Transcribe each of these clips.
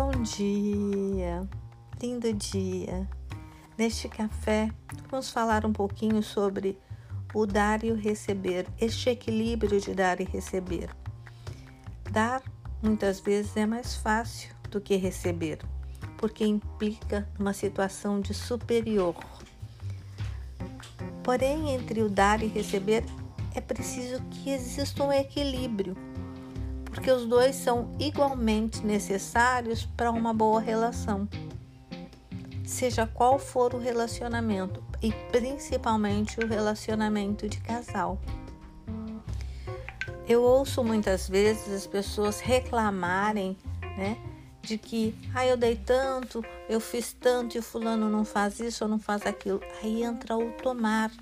Bom dia, lindo dia. Neste café, vamos falar um pouquinho sobre o dar e o receber, este equilíbrio de dar e receber. Dar muitas vezes é mais fácil do que receber, porque implica uma situação de superior. Porém, entre o dar e receber é preciso que exista um equilíbrio porque os dois são igualmente necessários para uma boa relação. Seja qual for o relacionamento, e principalmente o relacionamento de casal. Eu ouço muitas vezes as pessoas reclamarem, né, de que, ah, eu dei tanto, eu fiz tanto e fulano não faz isso ou não faz aquilo. Aí entra o tomar.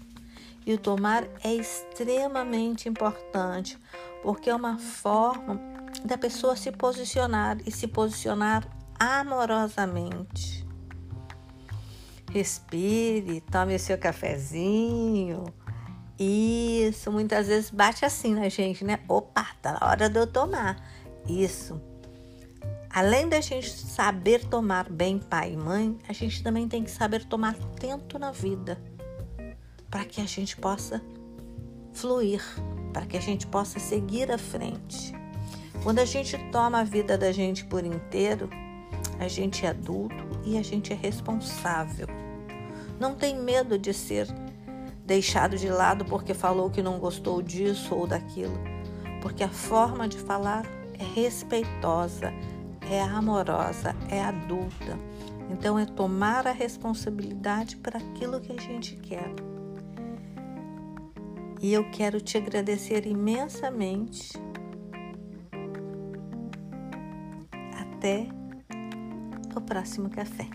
E o tomar é extremamente importante, porque é uma forma da pessoa se posicionar e se posicionar amorosamente. Respire, tome o seu cafezinho. Isso, muitas vezes bate assim na gente, né? Opa, tá na hora de eu tomar. Isso. Além da gente saber tomar bem pai e mãe, a gente também tem que saber tomar tempo na vida para que a gente possa fluir, para que a gente possa seguir à frente. Quando a gente toma a vida da gente por inteiro, a gente é adulto e a gente é responsável. Não tem medo de ser deixado de lado porque falou que não gostou disso ou daquilo, porque a forma de falar é respeitosa, é amorosa, é adulta. Então é tomar a responsabilidade para aquilo que a gente quer. E eu quero te agradecer imensamente. Até o próximo café.